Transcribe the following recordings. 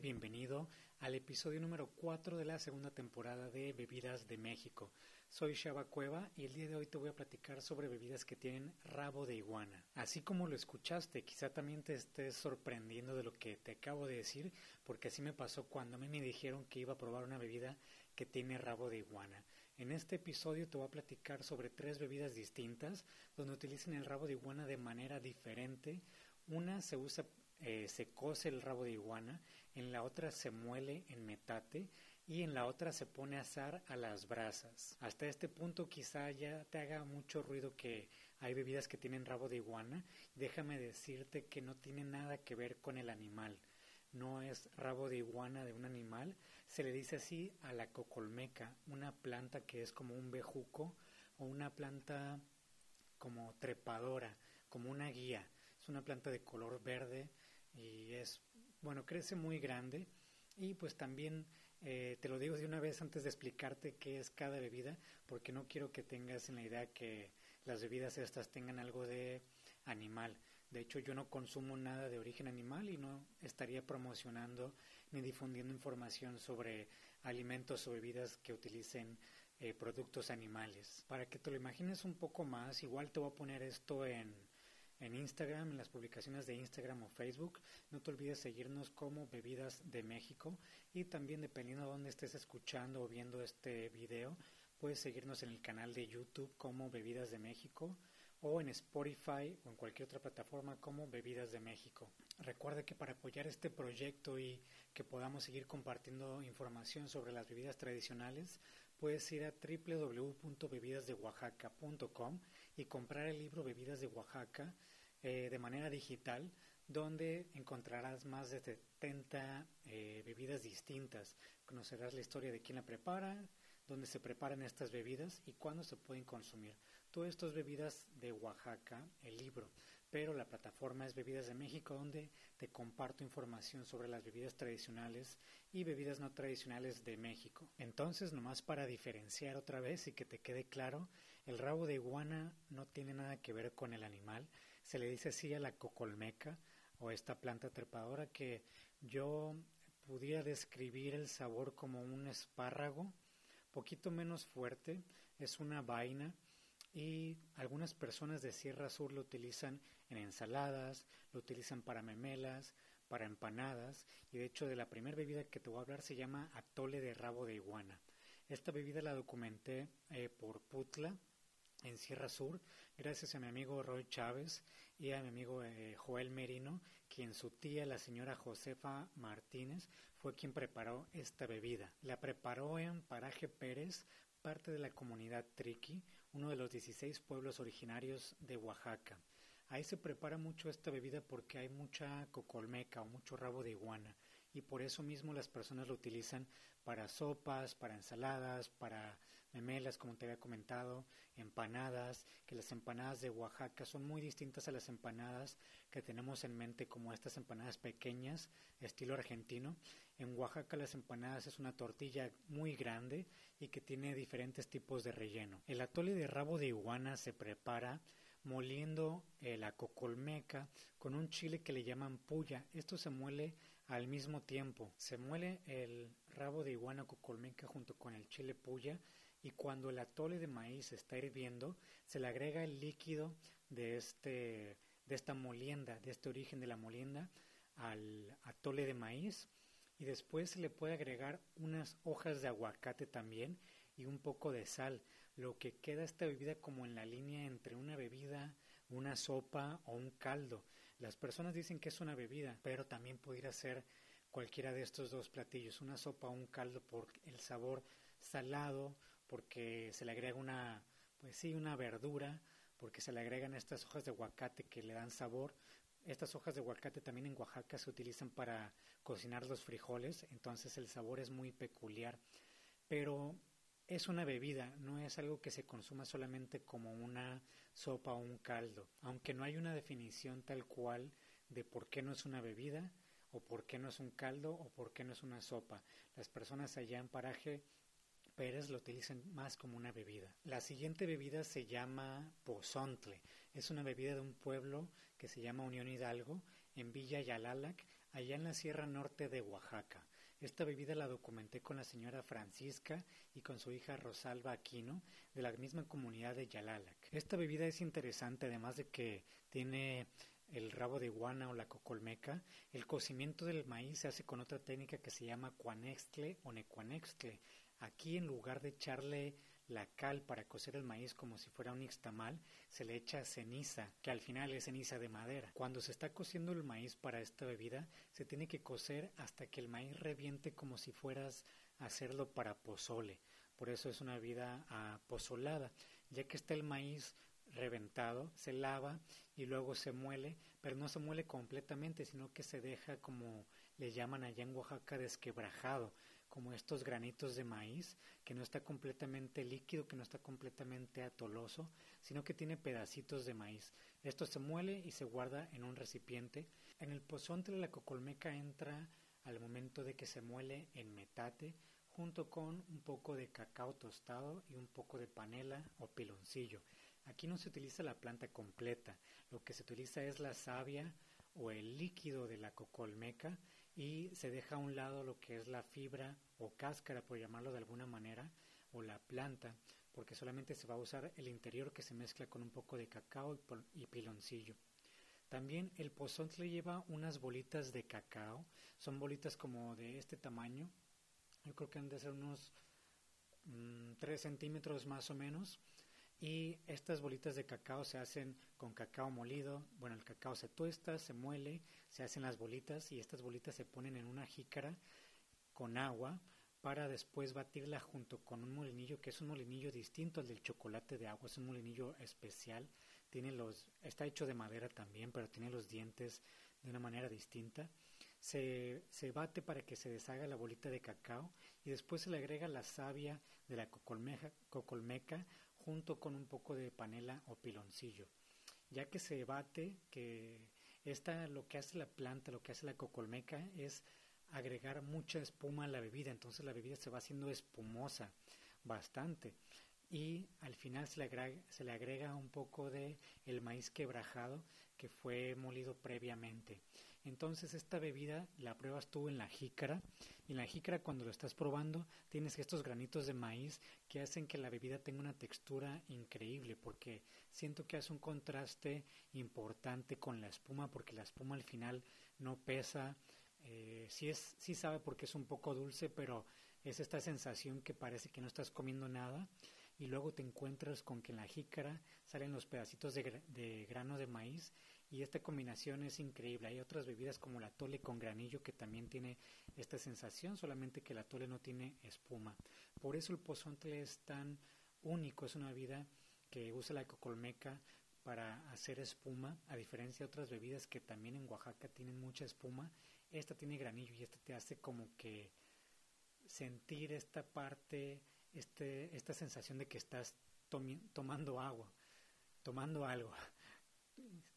bienvenido al episodio número 4 de la segunda temporada de Bebidas de México. Soy Shaba Cueva y el día de hoy te voy a platicar sobre bebidas que tienen rabo de iguana. Así como lo escuchaste, quizá también te estés sorprendiendo de lo que te acabo de decir, porque así me pasó cuando a mí me dijeron que iba a probar una bebida que tiene rabo de iguana. En este episodio te voy a platicar sobre tres bebidas distintas donde utilizan el rabo de iguana de manera diferente. Una se usa eh, se cose el rabo de iguana, en la otra se muele en metate y en la otra se pone a asar a las brasas. Hasta este punto quizá ya te haga mucho ruido que hay bebidas que tienen rabo de iguana. Déjame decirte que no tiene nada que ver con el animal. No es rabo de iguana de un animal. Se le dice así a la cocolmeca, una planta que es como un bejuco o una planta como trepadora, como una guía. Es una planta de color verde y es, bueno, crece muy grande y pues también eh, te lo digo de una vez antes de explicarte qué es cada bebida, porque no quiero que tengas en la idea que las bebidas estas tengan algo de animal. De hecho, yo no consumo nada de origen animal y no estaría promocionando ni difundiendo información sobre alimentos o bebidas que utilicen eh, productos animales. Para que te lo imagines un poco más, igual te voy a poner esto en, en Instagram, en las publicaciones de Instagram o Facebook. No te olvides seguirnos como Bebidas de México y también dependiendo de dónde estés escuchando o viendo este video, puedes seguirnos en el canal de YouTube como Bebidas de México o en Spotify o en cualquier otra plataforma como Bebidas de México. Recuerda que para apoyar este proyecto y que podamos seguir compartiendo información sobre las bebidas tradicionales, puedes ir a www.bebidasdeoaxaca.com y comprar el libro Bebidas de Oaxaca eh, de manera digital, donde encontrarás más de 70 eh, bebidas distintas. Conocerás la historia de quién la prepara, dónde se preparan estas bebidas y cuándo se pueden consumir. Todo esto es Bebidas de Oaxaca, el libro, pero la plataforma es Bebidas de México, donde te comparto información sobre las bebidas tradicionales y bebidas no tradicionales de México. Entonces, nomás para diferenciar otra vez y que te quede claro, el rabo de iguana no tiene nada que ver con el animal, se le dice así a la cocolmeca o esta planta trepadora que yo pudiera describir el sabor como un espárrago, poquito menos fuerte, es una vaina y algunas personas de Sierra Sur lo utilizan en ensaladas, lo utilizan para memelas, para empanadas y de hecho de la primera bebida que te voy a hablar se llama atole de rabo de iguana. Esta bebida la documenté eh, por Putla en Sierra Sur, gracias a mi amigo Roy Chávez y a mi amigo eh, Joel Merino, quien su tía, la señora Josefa Martínez, fue quien preparó esta bebida. La preparó en Paraje Pérez, parte de la comunidad Triqui, uno de los 16 pueblos originarios de Oaxaca. Ahí se prepara mucho esta bebida porque hay mucha cocolmeca o mucho rabo de iguana y por eso mismo las personas lo utilizan para sopas, para ensaladas, para memelas, como te había comentado, empanadas, que las empanadas de Oaxaca son muy distintas a las empanadas que tenemos en mente como estas empanadas pequeñas, estilo argentino. En Oaxaca las empanadas es una tortilla muy grande y que tiene diferentes tipos de relleno. El atole de rabo de iguana se prepara moliendo la cocolmeca con un chile que le llaman puya. Esto se muele al mismo tiempo. Se muele el rabo de iguana cocolmeca junto con el chile puya y cuando el atole de maíz está hirviendo, se le agrega el líquido de, este, de esta molienda, de este origen de la molienda, al atole de maíz y después se le puede agregar unas hojas de aguacate también y un poco de sal, lo que queda esta bebida como en la línea entre una bebida, una sopa o un caldo. Las personas dicen que es una bebida, pero también pudiera ser cualquiera de estos dos platillos, una sopa o un caldo por el sabor salado porque se le agrega una, pues sí, una verdura, porque se le agregan estas hojas de aguacate que le dan sabor. Estas hojas de aguacate también en Oaxaca se utilizan para cocinar los frijoles, entonces el sabor es muy peculiar. Pero es una bebida, no es algo que se consuma solamente como una sopa o un caldo, aunque no hay una definición tal cual de por qué no es una bebida, o por qué no es un caldo, o por qué no es una sopa. Las personas allá en paraje Pérez lo utilizan más como una bebida. La siguiente bebida se llama pozontle. Es una bebida de un pueblo que se llama Unión Hidalgo, en Villa Yalalac, allá en la Sierra Norte de Oaxaca. Esta bebida la documenté con la señora Francisca y con su hija Rosalba Aquino de la misma comunidad de Yalalac. Esta bebida es interesante además de que tiene el rabo de iguana o la cocolmeca. El cocimiento del maíz se hace con otra técnica que se llama cuanextle o necuanextle. Aquí en lugar de echarle la cal para cocer el maíz como si fuera un ixtamal, se le echa ceniza, que al final es ceniza de madera. Cuando se está cociendo el maíz para esta bebida, se tiene que cocer hasta que el maíz reviente como si fueras a hacerlo para pozole. Por eso es una bebida pozolada, ya que está el maíz reventado, se lava y luego se muele, pero no se muele completamente, sino que se deja como le llaman allá en Oaxaca desquebrajado, como estos granitos de maíz, que no está completamente líquido, que no está completamente atoloso, sino que tiene pedacitos de maíz. Esto se muele y se guarda en un recipiente. En el pozonte la cocolmeca entra al momento de que se muele en metate, junto con un poco de cacao tostado y un poco de panela o piloncillo. Aquí no se utiliza la planta completa, lo que se utiliza es la savia o el líquido de la cocolmeca y se deja a un lado lo que es la fibra o cáscara, por llamarlo de alguna manera, o la planta, porque solamente se va a usar el interior que se mezcla con un poco de cacao y piloncillo. También el pozontle lleva unas bolitas de cacao, son bolitas como de este tamaño, yo creo que han de ser unos 3 mm, centímetros más o menos, y estas bolitas de cacao se hacen con cacao molido. Bueno, el cacao se tuesta, se muele, se hacen las bolitas y estas bolitas se ponen en una jícara con agua para después batirla junto con un molinillo que es un molinillo distinto al del chocolate de agua, es un molinillo especial, tiene los está hecho de madera también, pero tiene los dientes de una manera distinta. Se, se bate para que se deshaga la bolita de cacao y después se le agrega la savia de la cocolmeca junto con un poco de panela o piloncillo. Ya que se bate, que esta lo que hace la planta, lo que hace la cocolmeca es agregar mucha espuma a la bebida, entonces la bebida se va haciendo espumosa bastante y al final se le agrega, se le agrega un poco de el maíz quebrajado que fue molido previamente. Entonces esta bebida la pruebas tú en la jícara. Y en la jícara cuando lo estás probando tienes estos granitos de maíz que hacen que la bebida tenga una textura increíble porque siento que hace un contraste importante con la espuma porque la espuma al final no pesa, eh, sí, es, sí sabe porque es un poco dulce pero es esta sensación que parece que no estás comiendo nada. Y luego te encuentras con que en la jícara salen los pedacitos de, de grano de maíz y esta combinación es increíble. Hay otras bebidas como la tole con granillo que también tiene esta sensación, solamente que la tole no tiene espuma. Por eso el pozontle es tan único, es una bebida que usa la cocolmeca para hacer espuma, a diferencia de otras bebidas que también en Oaxaca tienen mucha espuma, esta tiene granillo y esta te hace como que sentir esta parte, este, esta sensación de que estás tomando agua, tomando algo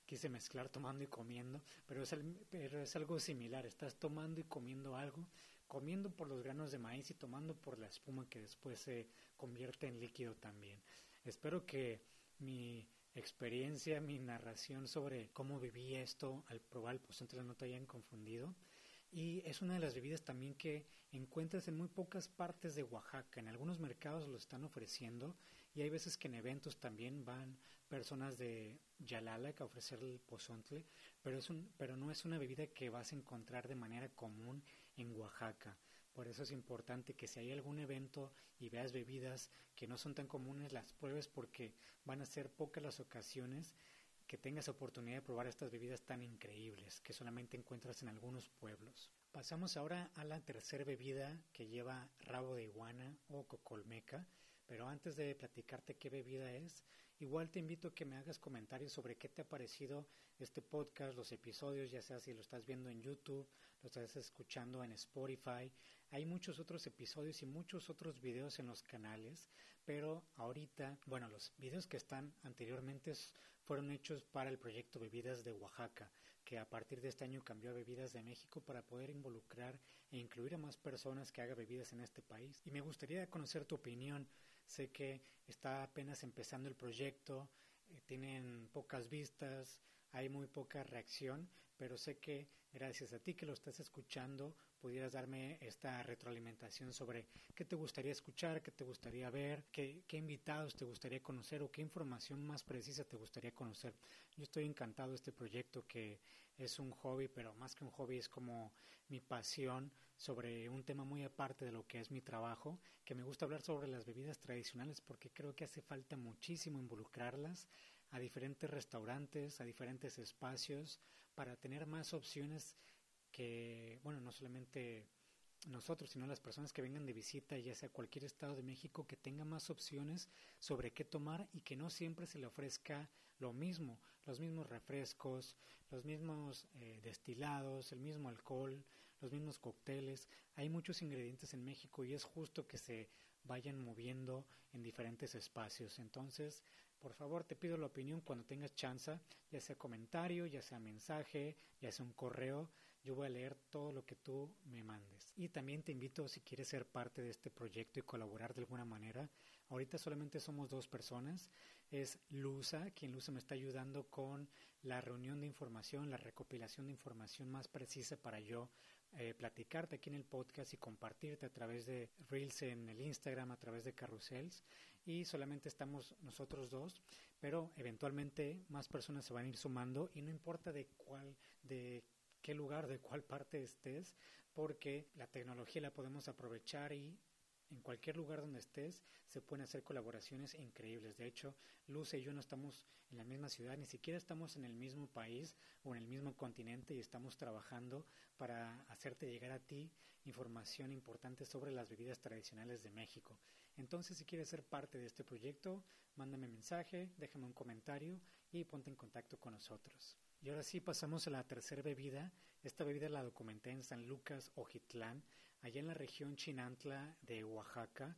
quise mezclar tomando y comiendo, pero es, pero es algo similar, estás tomando y comiendo algo, comiendo por los granos de maíz y tomando por la espuma que después se convierte en líquido también. Espero que mi experiencia, mi narración sobre cómo viví esto al probar el pozonte no te hayan confundido. Y es una de las bebidas también que encuentras en muy pocas partes de Oaxaca. En algunos mercados lo están ofreciendo y hay veces que en eventos también van personas de Yalala a ofrecer el pozontle, pero, es un, pero no es una bebida que vas a encontrar de manera común en Oaxaca. Por eso es importante que si hay algún evento y veas bebidas que no son tan comunes, las pruebes porque van a ser pocas las ocasiones que tengas oportunidad de probar estas bebidas tan increíbles que solamente encuentras en algunos pueblos. Pasamos ahora a la tercera bebida que lleva rabo de iguana o cocolmeca pero antes de platicarte qué bebida es, igual te invito a que me hagas comentarios sobre qué te ha parecido este podcast, los episodios, ya sea si lo estás viendo en YouTube, lo estás escuchando en Spotify. Hay muchos otros episodios y muchos otros videos en los canales, pero ahorita, bueno, los videos que están anteriormente fueron hechos para el proyecto Bebidas de Oaxaca, que a partir de este año cambió a Bebidas de México para poder involucrar e incluir a más personas que hagan bebidas en este país. Y me gustaría conocer tu opinión Sé que está apenas empezando el proyecto, eh, tienen pocas vistas, hay muy poca reacción, pero sé que gracias a ti que lo estás escuchando pudieras darme esta retroalimentación sobre qué te gustaría escuchar, qué te gustaría ver, qué, invitados te gustaría conocer o qué información más precisa te gustaría conocer. Yo estoy encantado de este proyecto que es un hobby, pero más que un hobby es como mi pasión sobre un tema muy aparte de lo que es mi trabajo, que me gusta hablar sobre las bebidas tradicionales porque creo que hace falta muchísimo involucrarlas a diferentes restaurantes, a diferentes espacios, para tener más opciones que, bueno, no solamente nosotros, sino las personas que vengan de visita, ya sea cualquier estado de México, que tenga más opciones sobre qué tomar y que no siempre se le ofrezca lo mismo, los mismos refrescos, los mismos eh, destilados, el mismo alcohol, los mismos cócteles. Hay muchos ingredientes en México y es justo que se vayan moviendo en diferentes espacios. Entonces, por favor, te pido la opinión cuando tengas chance, ya sea comentario, ya sea mensaje, ya sea un correo. Yo voy a leer todo lo que tú me mandes. Y también te invito, si quieres ser parte de este proyecto y colaborar de alguna manera, ahorita solamente somos dos personas. Es Lusa, quien Lusa me está ayudando con la reunión de información, la recopilación de información más precisa para yo eh, platicarte aquí en el podcast y compartirte a través de Reels en el Instagram, a través de carrusels. Y solamente estamos nosotros dos, pero eventualmente más personas se van a ir sumando y no importa de cuál, de qué lugar, de cuál parte estés, porque la tecnología la podemos aprovechar y en cualquier lugar donde estés se pueden hacer colaboraciones increíbles. De hecho, Luz y yo no estamos en la misma ciudad, ni siquiera estamos en el mismo país o en el mismo continente y estamos trabajando para hacerte llegar a ti información importante sobre las bebidas tradicionales de México. Entonces, si quieres ser parte de este proyecto, mándame mensaje, déjame un comentario y ponte en contacto con nosotros. Y ahora sí pasamos a la tercera bebida. Esta bebida la documenté en San Lucas, Ojitlán, allá en la región Chinantla de Oaxaca.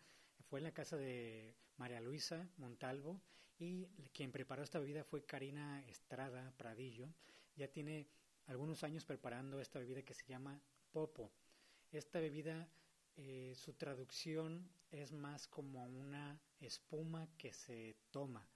Fue en la casa de María Luisa Montalvo y quien preparó esta bebida fue Karina Estrada Pradillo. Ya tiene algunos años preparando esta bebida que se llama Popo. Esta bebida, eh, su traducción es más como una espuma que se toma.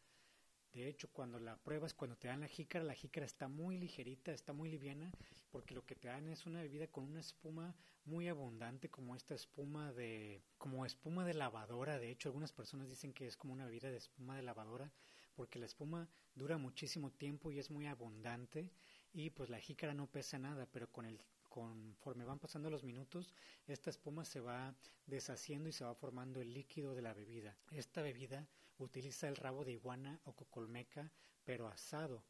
De hecho, cuando la pruebas, cuando te dan la jícara, la jícara está muy ligerita, está muy liviana, porque lo que te dan es una bebida con una espuma muy abundante, como esta espuma de, como espuma de lavadora. De hecho, algunas personas dicen que es como una bebida de espuma de lavadora, porque la espuma dura muchísimo tiempo y es muy abundante, y pues la jícara no pesa nada, pero con el conforme van pasando los minutos, esta espuma se va deshaciendo y se va formando el líquido de la bebida. Esta bebida utiliza el rabo de iguana o cocolmeca, pero asado.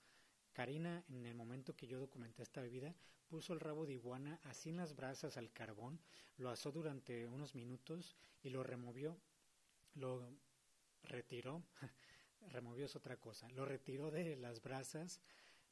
Karina, en el momento que yo documenté esta bebida, puso el rabo de iguana así en las brasas al carbón, lo asó durante unos minutos y lo removió, lo retiró, removió es otra cosa, lo retiró de las brasas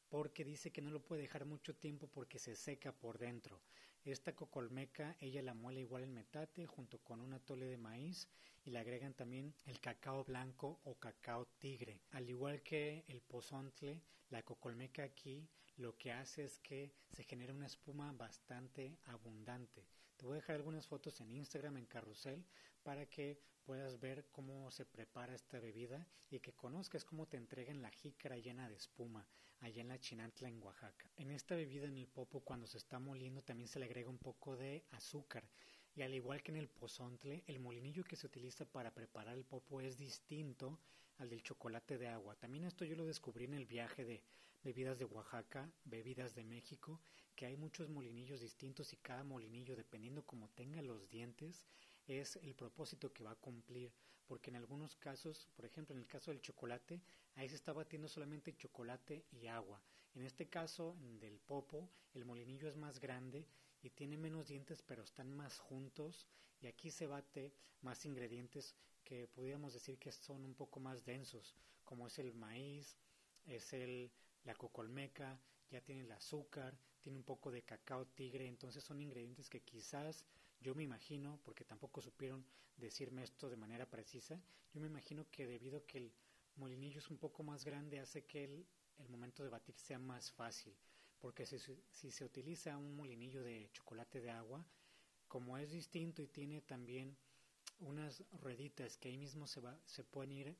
porque dice que no lo puede dejar mucho tiempo porque se seca por dentro. Esta cocolmeca ella la muele igual en metate junto con un atole de maíz y le agregan también el cacao blanco o cacao tigre. Al igual que el pozontle, la cocolmeca aquí lo que hace es que se genera una espuma bastante abundante. Te voy a dejar algunas fotos en Instagram en carrusel para que puedas ver cómo se prepara esta bebida y que conozcas cómo te entregan la jícara llena de espuma allá en la Chinantla en Oaxaca. En esta bebida en el popo cuando se está moliendo también se le agrega un poco de azúcar y al igual que en el pozontle, el molinillo que se utiliza para preparar el popo es distinto al del chocolate de agua. También esto yo lo descubrí en el viaje de bebidas de Oaxaca, bebidas de México, que hay muchos molinillos distintos y cada molinillo, dependiendo como tenga los dientes, es el propósito que va a cumplir, porque en algunos casos, por ejemplo en el caso del chocolate, ahí se está batiendo solamente chocolate y agua. En este caso del popo, el molinillo es más grande y tiene menos dientes, pero están más juntos y aquí se bate más ingredientes que pudiéramos decir que son un poco más densos, como es el maíz, es el la cocolmeca, ya tiene el azúcar, tiene un poco de cacao tigre, entonces son ingredientes que quizás yo me imagino, porque tampoco supieron decirme esto de manera precisa, yo me imagino que debido a que el molinillo es un poco más grande hace que el, el momento de batir sea más fácil, porque si, si, se utiliza un molinillo de chocolate de agua, como es distinto y tiene también unas rueditas que ahí mismo se, va, se pueden ir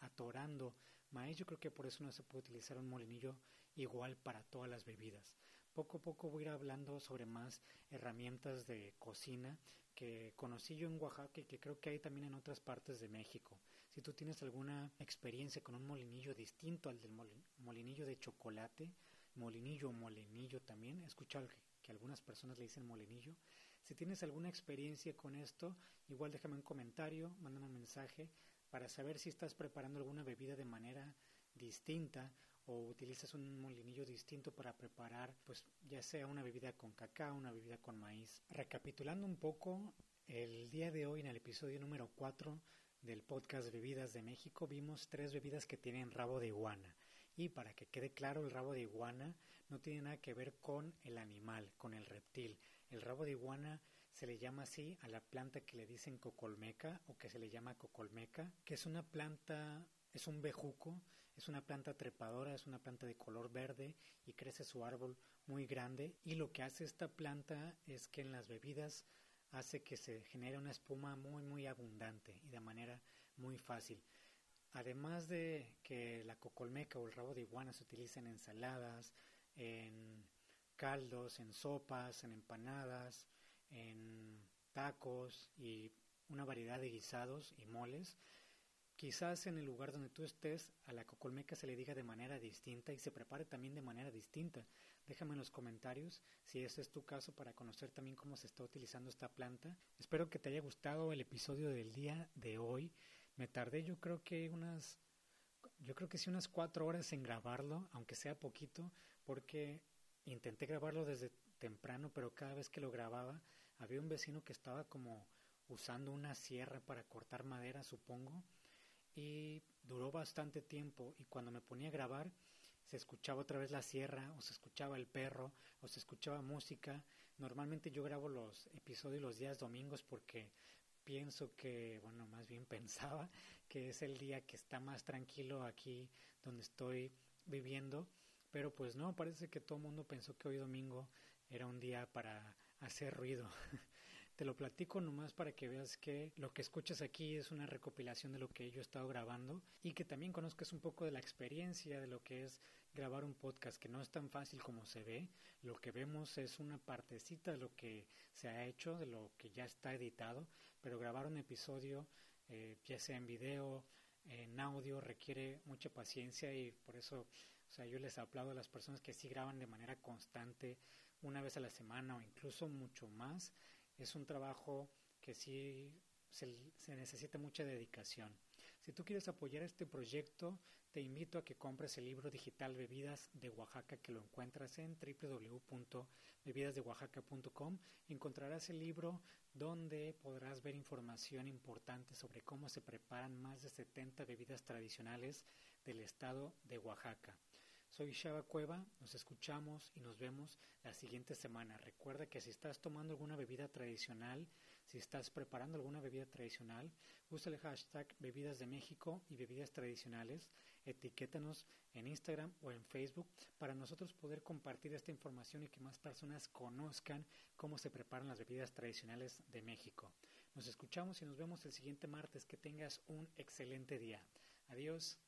atorando maíz, yo creo que por eso no se puede utilizar un molinillo igual para todas las bebidas poco a poco voy a ir hablando sobre más herramientas de cocina que conocí yo en Oaxaca y que creo que hay también en otras partes de México. Si tú tienes alguna experiencia con un molinillo distinto al del molinillo de chocolate, molinillo molinillo también, he escuchado que algunas personas le dicen molinillo. Si tienes alguna experiencia con esto, igual déjame un comentario, mándame un mensaje para saber si estás preparando alguna bebida de manera distinta o utilizas un molinillo distinto para preparar, pues ya sea una bebida con cacao, una bebida con maíz. Recapitulando un poco, el día de hoy en el episodio número 4 del podcast Bebidas de México vimos tres bebidas que tienen rabo de iguana. Y para que quede claro, el rabo de iguana no tiene nada que ver con el animal, con el reptil. El rabo de iguana se le llama así a la planta que le dicen cocolmeca o que se le llama cocolmeca, que es una planta, es un bejuco, es una planta trepadora, es una planta de color verde y crece su árbol muy grande y lo que hace esta planta es que en las bebidas hace que se genere una espuma muy muy abundante y de manera muy fácil. Además de que la cocolmeca o el rabo de iguana se utiliza en ensaladas, en caldos, en sopas, en empanadas, en tacos y una variedad de guisados y moles, Quizás en el lugar donde tú estés a la cocolmeca se le diga de manera distinta y se prepare también de manera distinta. Déjame en los comentarios si ese es tu caso para conocer también cómo se está utilizando esta planta. Espero que te haya gustado el episodio del día de hoy. Me tardé yo creo que unas, yo creo que sí unas cuatro horas en grabarlo, aunque sea poquito, porque intenté grabarlo desde temprano, pero cada vez que lo grababa había un vecino que estaba como usando una sierra para cortar madera, supongo y duró bastante tiempo y cuando me ponía a grabar se escuchaba otra vez la sierra o se escuchaba el perro o se escuchaba música. Normalmente yo grabo los episodios los días domingos porque pienso que, bueno, más bien pensaba que es el día que está más tranquilo aquí donde estoy viviendo, pero pues no, parece que todo el mundo pensó que hoy domingo era un día para hacer ruido. Te lo platico nomás para que veas que lo que escuchas aquí es una recopilación de lo que yo he estado grabando y que también conozcas un poco de la experiencia de lo que es grabar un podcast, que no es tan fácil como se ve. Lo que vemos es una partecita de lo que se ha hecho, de lo que ya está editado, pero grabar un episodio, eh, ya sea en video, en audio, requiere mucha paciencia y por eso, o sea, yo les aplaudo a las personas que sí graban de manera constante, una vez a la semana o incluso mucho más es un trabajo que sí se, necesita mucha dedicación. Si tú quieres apoyar este proyecto, te invito a que compres el libro digital Bebidas de Oaxaca, que lo encuentras en www.bebidasdeoaxaca.com. Encontrarás el libro donde podrás ver información importante sobre cómo se preparan más de 70 bebidas tradicionales del estado de Oaxaca. Soy Shaba Cueva, nos escuchamos y nos vemos la siguiente semana. Recuerda que si estás tomando alguna bebida tradicional, si estás preparando alguna bebida tradicional, usa el hashtag Bebidas de México y Bebidas Tradicionales, etiquétanos en Instagram o en Facebook para nosotros poder compartir esta información y que más personas conozcan cómo se preparan las bebidas tradicionales de México. Nos escuchamos y nos vemos el siguiente martes. Que tengas un excelente día. Adiós.